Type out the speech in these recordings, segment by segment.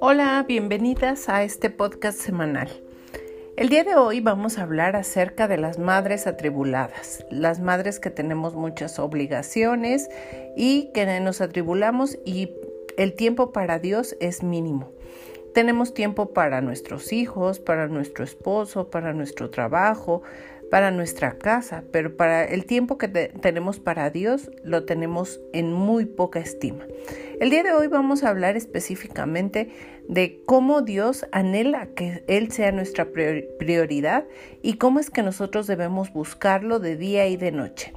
Hola, bienvenidas a este podcast semanal. El día de hoy vamos a hablar acerca de las madres atribuladas, las madres que tenemos muchas obligaciones y que nos atribulamos y el tiempo para Dios es mínimo. Tenemos tiempo para nuestros hijos, para nuestro esposo, para nuestro trabajo, para nuestra casa, pero para el tiempo que tenemos para Dios lo tenemos en muy poca estima. El día de hoy vamos a hablar específicamente de cómo Dios anhela que Él sea nuestra prioridad y cómo es que nosotros debemos buscarlo de día y de noche.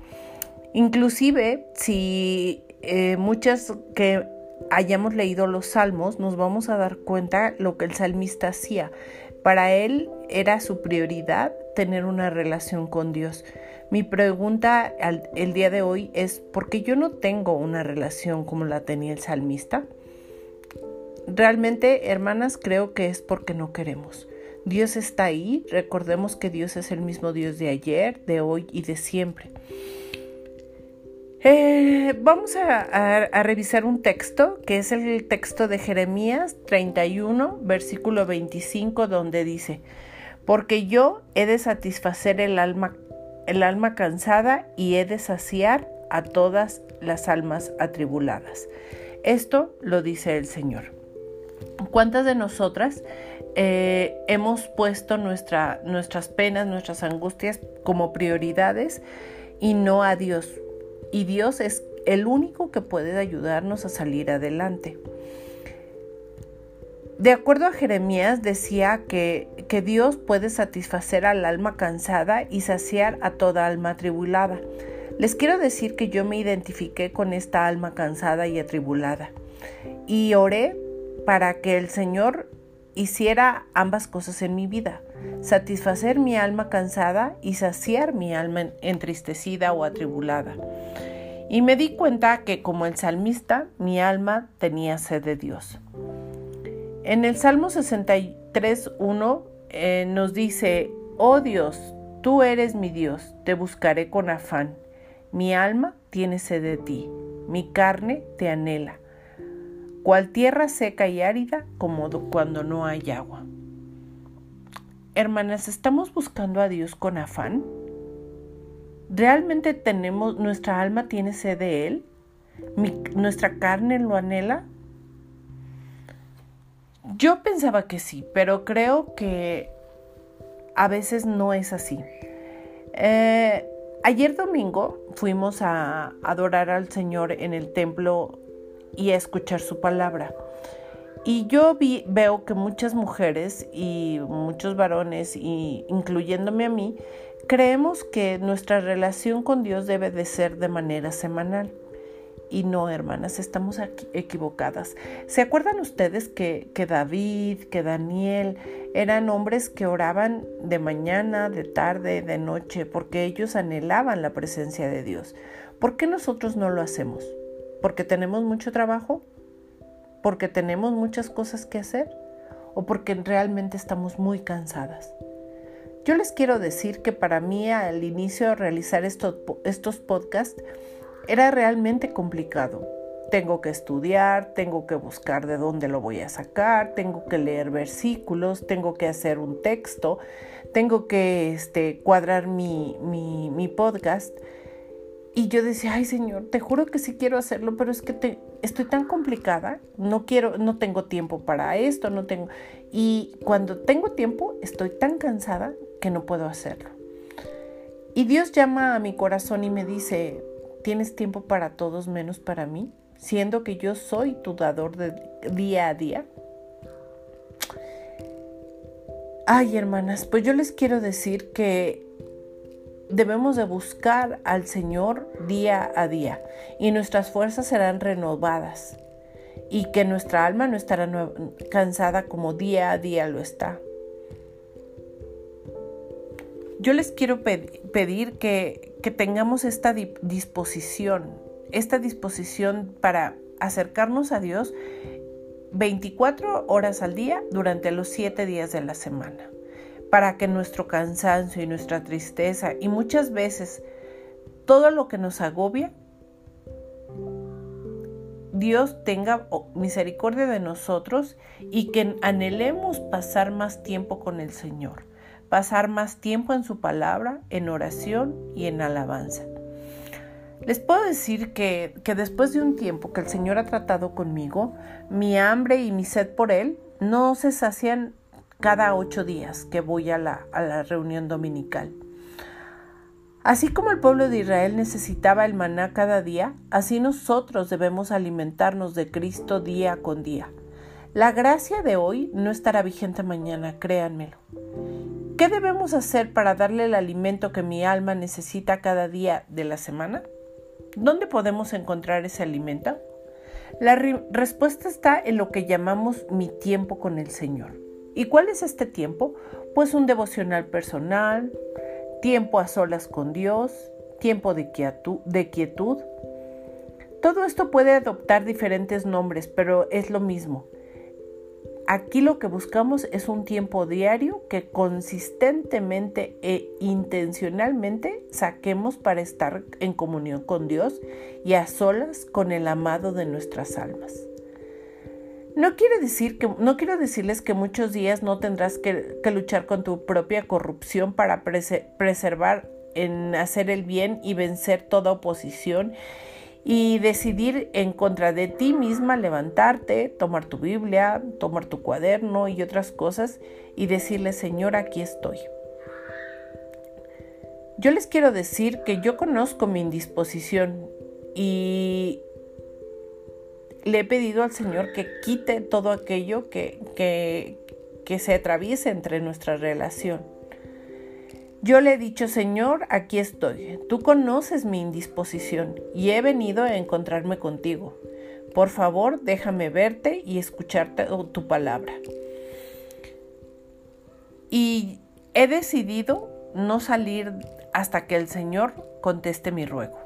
Inclusive si eh, muchas que hayamos leído los salmos nos vamos a dar cuenta lo que el salmista hacía. Para él era su prioridad tener una relación con Dios. Mi pregunta el día de hoy es, ¿por qué yo no tengo una relación como la tenía el salmista? Realmente, hermanas, creo que es porque no queremos. Dios está ahí, recordemos que Dios es el mismo Dios de ayer, de hoy y de siempre. Eh, vamos a, revisar un texto que es el texto de Jeremías 31, versículo 25, donde dice, porque yo he de satisfacer el alma, el alma cansada y he de saciar a todas las almas atribuladas. Esto lo dice el Señor. ¿Cuántas de nosotras eh, hemos puesto nuestra, nuestras penas, nuestras angustias como prioridades y no a Dios? y Dios es el único que puede ayudarnos a salir adelante. De acuerdo a Jeremías decía que, que, Dios puede satisfacer al alma cansada y saciar a toda alma atribulada. Les quiero decir que yo me identifiqué con esta alma cansada y atribulada y oré para que el Señor hiciera ambas cosas en mi vida, satisfacer mi alma cansada y saciar mi alma entristecida o atribulada. Y me di cuenta que como el salmista, mi alma tenía sed de Dios. En el Salmo 63.1 eh, nos dice, oh Dios, tú eres mi Dios, te buscaré con afán. Mi alma tiene sed de ti, mi carne te anhela, cual tierra seca y árida como cuando no hay agua. Hermanas, ¿estamos buscando a Dios con afán? ¿Realmente tenemos, nuestra alma tiene sed de Él? ¿Nuestra carne lo anhela? Yo pensaba que sí, pero creo que a veces no es así. Eh, ayer domingo fuimos a adorar al Señor en el templo y a escuchar su palabra. Y yo veo que muchas mujeres y muchos varones, y incluyéndome a mí, Creemos que nuestra relación con Dios debe de ser de manera semanal. Y no, hermanas, estamos equivocadas. ¿Se acuerdan ustedes que, que, David, que Daniel eran hombres que oraban de mañana, de tarde, de noche, porque ellos anhelaban la presencia de Dios? ¿Por qué nosotros no lo hacemos? ¿Porque tenemos mucho trabajo? ¿Porque tenemos muchas cosas que hacer? ¿O porque realmente estamos muy cansadas? Yo les quiero decir que para mí al inicio de realizar estos, estos podcasts era realmente complicado. Tengo que estudiar, tengo que buscar de dónde lo voy a sacar, tengo que leer versículos, tengo que hacer un texto, tengo que este, cuadrar mi, mi, podcast. Y yo decía, ay Señor, te juro que sí quiero hacerlo, pero es que estoy tan complicada, no quiero, no tengo tiempo para esto, no tengo. Y cuando tengo tiempo, estoy tan cansada que no puedo hacerlo. Y Dios llama a mi corazón y me dice, ¿tienes tiempo para todos menos para mí? Siendo que yo soy tu dador de día a día. Ay, hermanas, pues yo les quiero decir que debemos de buscar al Señor día a día y nuestras fuerzas serán renovadas y que nuestra alma no estará cansada como día a día lo está. Yo les quiero pedir que, tengamos esta disposición, esta disposición para acercarnos a Dios 24 horas al día durante los 7 días de la semana para que nuestro cansancio y nuestra tristeza y muchas veces todo lo que nos agobia Dios tenga misericordia de nosotros y que anhelemos pasar más tiempo con el Señor, pasar más tiempo en su palabra, en oración y en alabanza. Les puedo decir que, que, después de un tiempo que el Señor ha tratado conmigo, mi hambre y mi sed por Él no se sacian cada ocho días que voy a la, a la reunión dominical. Así como el pueblo de Israel necesitaba el maná cada día, así nosotros debemos alimentarnos de Cristo día con día. La gracia de hoy no estará vigente mañana, créanmelo. ¿Qué debemos hacer para darle el alimento que mi alma necesita cada día de la semana? ¿Dónde podemos encontrar ese alimento? La respuesta está en lo que llamamos mi tiempo con el Señor. ¿Y cuál es este tiempo? Pues un devocional personal, tiempo a solas con Dios, tiempo de quietud, Todo esto puede adoptar diferentes nombres, pero es lo mismo. Aquí lo que buscamos es un tiempo diario que consistentemente e intencionalmente saquemos para estar en comunión con Dios y a solas con el amado de nuestras almas. No quiere decir que, no quiero decirles que muchos días no tendrás que, luchar con tu propia corrupción para preservar en hacer el bien y vencer toda oposición y decidir en contra de ti misma levantarte, tomar tu Biblia, tomar tu cuaderno y otras cosas y decirle, Señor, aquí estoy. Yo les quiero decir que yo conozco mi indisposición y le he pedido al Señor que quite todo aquello que, que, que se atraviese entre nuestra relación. Yo le he dicho, Señor, aquí estoy. Tú conoces mi indisposición y he venido a encontrarme contigo. Por favor, déjame verte y escucharte tu palabra. Y he decidido no salir hasta que el Señor conteste mi ruego.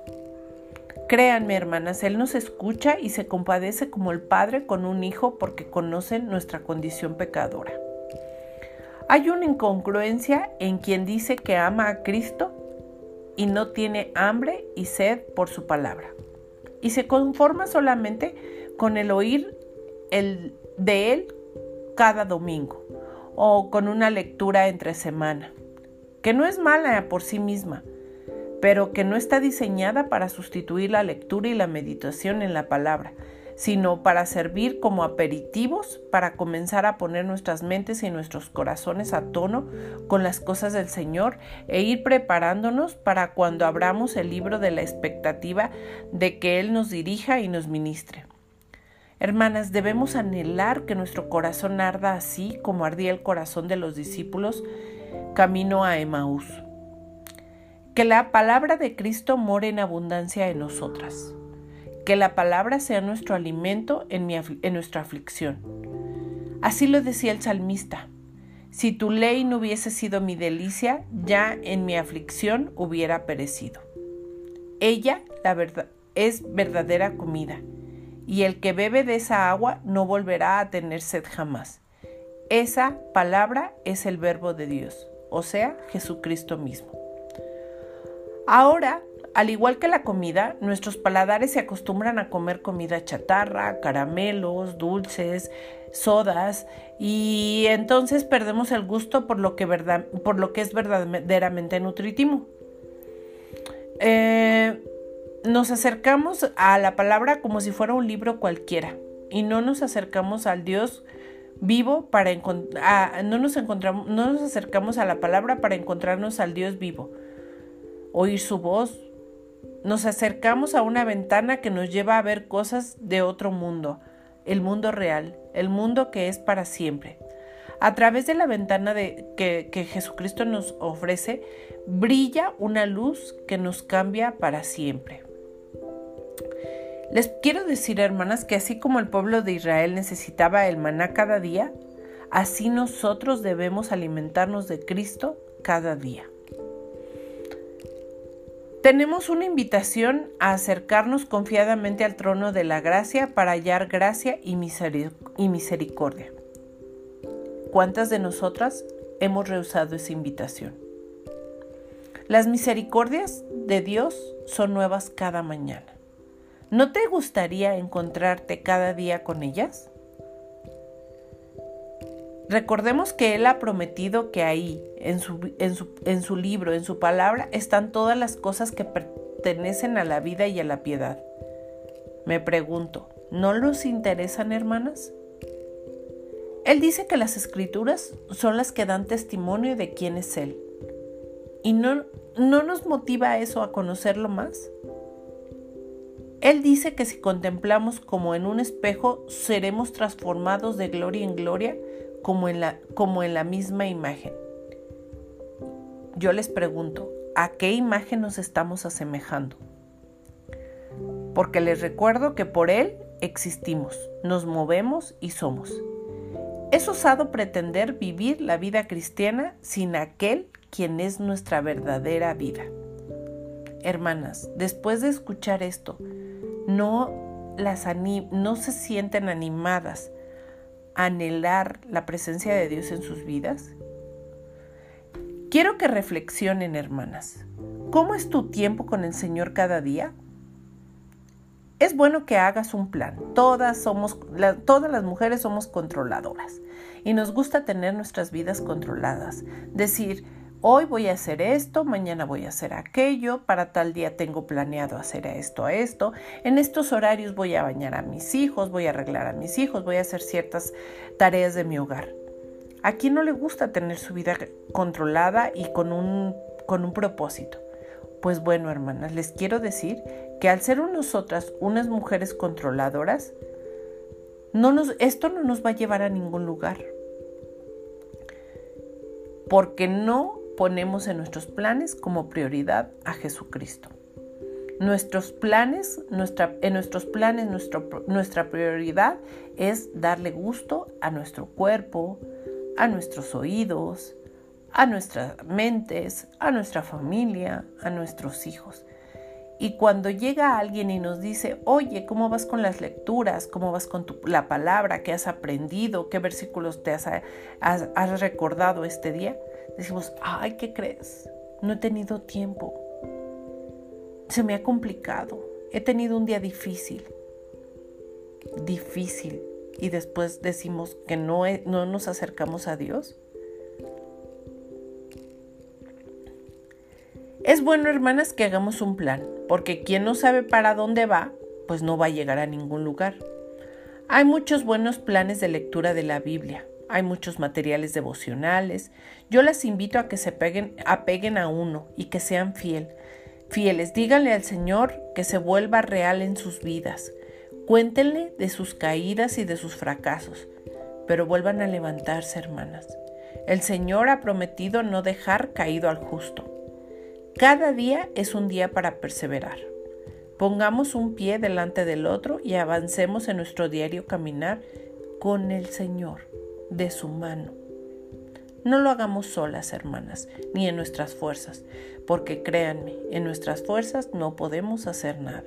Créanme, hermanas, Él nos escucha y se compadece como el Padre con un hijo porque conoce nuestra condición pecadora. Hay una incongruencia en quien dice que ama a Cristo y no tiene hambre y sed por su palabra. Y se conforma solamente con el oír el, de Él cada domingo o con una lectura entre semana, que no es mala por sí misma, pero que no está diseñada para sustituir la lectura y la meditación en la palabra, sino para servir como aperitivos para comenzar a poner nuestras mentes y nuestros corazones a tono con las cosas del Señor e ir preparándonos para cuando abramos el libro de la expectativa de que Él nos dirija y nos ministre. Hermanas, debemos anhelar que nuestro corazón arda así como ardía el corazón de los discípulos camino a Emaús. Que la palabra de Cristo more en abundancia en nosotras. Que la palabra sea nuestro alimento en, nuestra aflicción. Así lo decía el salmista. Si tu ley no hubiese sido mi delicia, ya en mi aflicción hubiera perecido. Ella, la verdad, es verdadera comida, y el que bebe de esa agua no volverá a tener sed jamás. Esa palabra es el verbo de Dios, o sea, Jesucristo mismo. Ahora, al igual que la comida, nuestros paladares se acostumbran a comer comida chatarra, caramelos, dulces, sodas, y entonces perdemos el gusto por lo que, por lo que es verdaderamente nutritivo. Eh, nos acercamos a la palabra como si fuera un libro cualquiera y no nos acercamos al Dios vivo para no nos encontramos, no nos acercamos a la palabra para encontrarnos al Dios vivo oír su voz. Nos acercamos a una ventana que nos lleva a ver cosas de otro mundo, el mundo real, el mundo que es para siempre. A través de la ventana que Jesucristo nos ofrece, brilla una luz que nos cambia para siempre. Les quiero decir, hermanas, que así como el pueblo de Israel necesitaba el maná cada día, así nosotros debemos alimentarnos de Cristo cada día. Tenemos una invitación a acercarnos confiadamente al trono de la gracia para hallar gracia y, misericordia. ¿Cuántas de nosotras hemos rehusado esa invitación? Las misericordias de Dios son nuevas cada mañana. ¿No te gustaría encontrarte cada día con ellas? Recordemos que Él ha prometido que ahí, en su, en, su, en su, libro, en su palabra, están todas las cosas que pertenecen a la vida y a la piedad. Me pregunto, ¿no los interesan, hermanas? Él dice que las escrituras son las que dan testimonio de quién es Él. ¿Y no, no nos motiva eso a conocerlo más? Él dice que si contemplamos como en un espejo, seremos transformados de gloria en gloria como en la, como en la misma imagen. Yo les pregunto, ¿a qué imagen nos estamos asemejando? Porque les recuerdo que por Él existimos, nos movemos y somos. Es osado pretender vivir la vida cristiana sin aquel quien es nuestra verdadera vida. Hermanas, después de escuchar esto, no, las no se sienten animadas anhelar la presencia de Dios en sus vidas? Quiero que reflexionen, hermanas. ¿Cómo es tu tiempo con el Señor cada día? Es bueno que hagas un plan. Todas somos, todas las mujeres somos controladoras y nos gusta tener nuestras vidas controladas. Decir, hoy voy a hacer esto, mañana voy a hacer aquello, para tal día tengo planeado hacer esto, a esto, en estos horarios voy a bañar a mis hijos, voy a arreglar a mis hijos, voy a hacer ciertas tareas de mi hogar. ¿A quién no le gusta tener su vida controlada y con un, con un propósito? Pues bueno, hermanas, les quiero decir que al ser nosotras unas mujeres controladoras, no nos, esto no nos va a llevar a ningún lugar. Porque no ponemos en nuestros planes como prioridad a Jesucristo. Nuestros planes, nuestra, en nuestros planes, nuestra prioridad es darle gusto a nuestro cuerpo, a nuestros oídos, a nuestras mentes, a nuestra familia, a nuestros hijos. Y cuando llega alguien y nos dice, oye, ¿cómo vas con las lecturas? ¿Cómo vas con la palabra? ¿Qué has aprendido? ¿Qué versículos te has recordado este día? decimos, ay, ¿qué crees? No he tenido tiempo. Se me ha complicado. He tenido un día difícil. Difícil. Y después decimos que no, no nos acercamos a Dios. Es bueno, hermanas, que hagamos un plan, porque quien no sabe para dónde va, pues no va a llegar a ningún lugar. Hay muchos buenos planes de lectura de la Biblia, hay muchos materiales devocionales. Yo las invito a que se peguen, apeguen a uno y que sean fiel, fieles. Díganle al Señor que se vuelva real en sus vidas. Cuéntenle de sus caídas y de sus fracasos, pero vuelvan a levantarse, hermanas. El Señor ha prometido no dejar caído al justo. Cada día es un día para perseverar. Pongamos un pie delante del otro y avancemos en nuestro diario caminar con el Señor de su mano. No lo hagamos solas, hermanas, ni en nuestras fuerzas, porque créanme, en nuestras fuerzas no podemos hacer nada.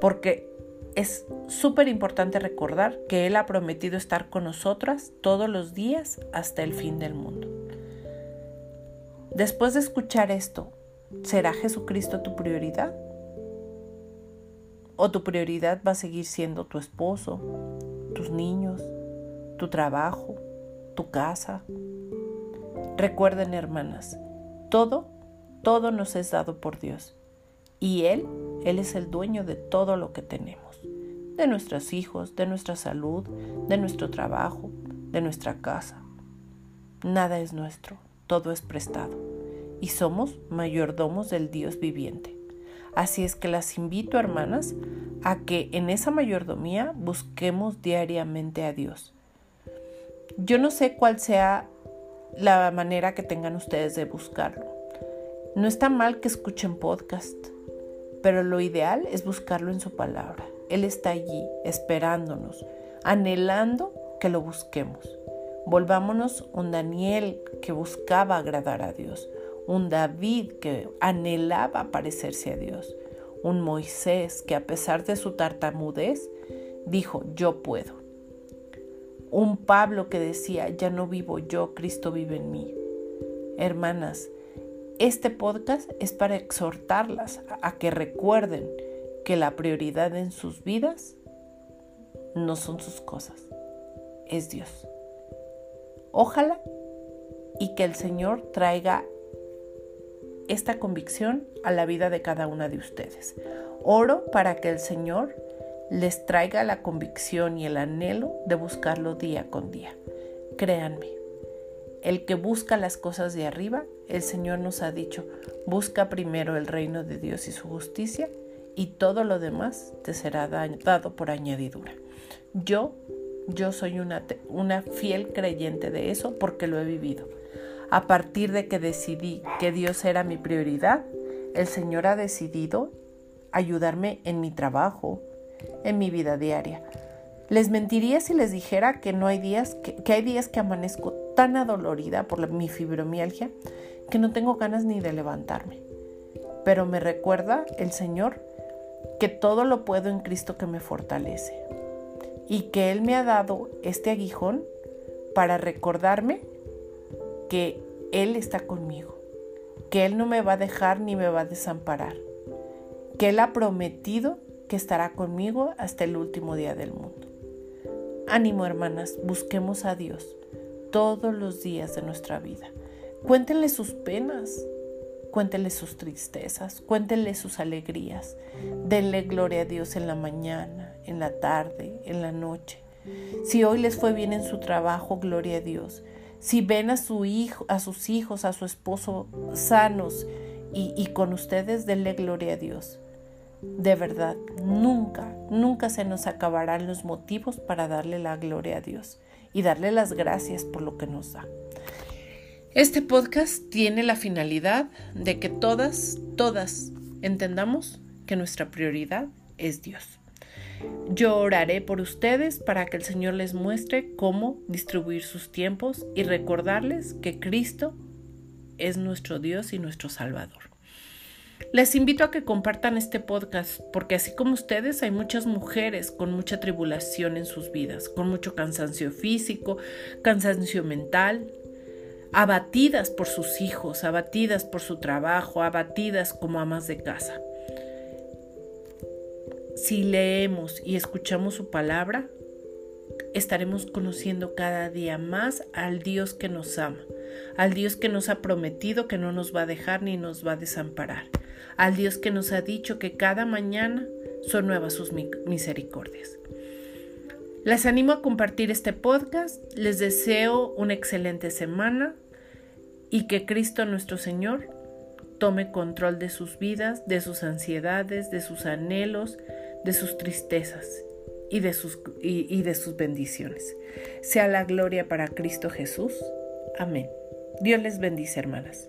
Porque es súper importante recordar que Él ha prometido estar con nosotras todos los días hasta el fin del mundo. Después de escuchar esto, ¿será Jesucristo tu prioridad? ¿O tu prioridad va a seguir siendo tu esposo, tus niños, tu trabajo, tu casa. Recuerden, hermanas, todo, todo nos es dado por Dios. Y Él, Él es el dueño de todo lo que tenemos. De nuestros hijos, de nuestra salud, de nuestro trabajo, de nuestra casa. Nada es nuestro, todo es prestado. Y somos mayordomos del Dios viviente. Así es que las invito, hermanas, a que en esa mayordomía busquemos diariamente a Dios yo no sé cuál sea la manera que tengan ustedes de buscarlo. No está mal que escuchen podcast, pero lo ideal es buscarlo en su palabra. Él está allí, esperándonos, anhelando que lo busquemos. Volvámonos un Daniel que buscaba agradar a Dios, un David que anhelaba parecerse a Dios, un Moisés que a pesar de su tartamudez dijo, yo puedo un Pablo que decía, ya no vivo yo, Cristo vive en mí. Hermanas, este podcast es para exhortarlas a que recuerden que la prioridad en sus vidas no son sus cosas, es Dios. Ojalá y que el Señor traiga esta convicción a la vida de cada una de ustedes. Oro para que el Señor les traiga la convicción y el anhelo de buscarlo día con día. Créanme, el que busca las cosas de arriba, el Señor nos ha dicho, busca primero el reino de Dios y su justicia y todo lo demás te será dado por añadidura. Yo, yo soy una, una fiel creyente de eso porque lo he vivido. A partir de que decidí que Dios era mi prioridad, el Señor ha decidido ayudarme en mi trabajo, en mi vida diaria. Les mentiría si les dijera que no hay días, que, hay días que amanezco tan adolorida por mi fibromialgia que no tengo ganas ni de levantarme. Pero me recuerda el Señor que todo lo puedo en Cristo que me fortalece y que Él me ha dado este aguijón para recordarme que Él está conmigo, que Él no me va a dejar ni me va a desamparar, que Él ha prometido que estará conmigo hasta el último día del mundo. Ánimo hermanas, busquemos a Dios todos los días de nuestra vida. Cuéntenle sus penas, cuéntenle sus tristezas, cuéntenle sus alegrías. Denle gloria a Dios en la mañana, en la tarde, en la noche. Si hoy les fue bien en su trabajo, gloria a Dios. Si ven a su hijo, a sus hijos, a su esposo sanos y, y con ustedes, denle gloria a Dios. De verdad, nunca, nunca se nos acabarán los motivos para darle la gloria a Dios y darle las gracias por lo que nos da. Este podcast tiene la finalidad de que todas, todas entendamos que nuestra prioridad es Dios. Yo oraré por ustedes para que el Señor les muestre cómo distribuir sus tiempos y recordarles que Cristo es nuestro Dios y nuestro Salvador. Les invito a que compartan este podcast porque así como ustedes hay muchas mujeres con mucha tribulación en sus vidas, con mucho cansancio físico, cansancio mental, abatidas por sus hijos, abatidas por su trabajo, abatidas como amas de casa. Si leemos y escuchamos su palabra, estaremos conociendo cada día más al Dios que nos ama, al Dios que nos ha prometido que no nos va a dejar ni nos va a desamparar al Dios que nos ha dicho que cada mañana son nuevas sus misericordias. Les animo a compartir este podcast, les deseo una excelente semana y que Cristo nuestro Señor tome control de sus vidas, de sus ansiedades, de sus anhelos, de sus tristezas y de sus, y de sus bendiciones. Sea la gloria para Cristo Jesús. Amén. Dios les bendice, hermanas.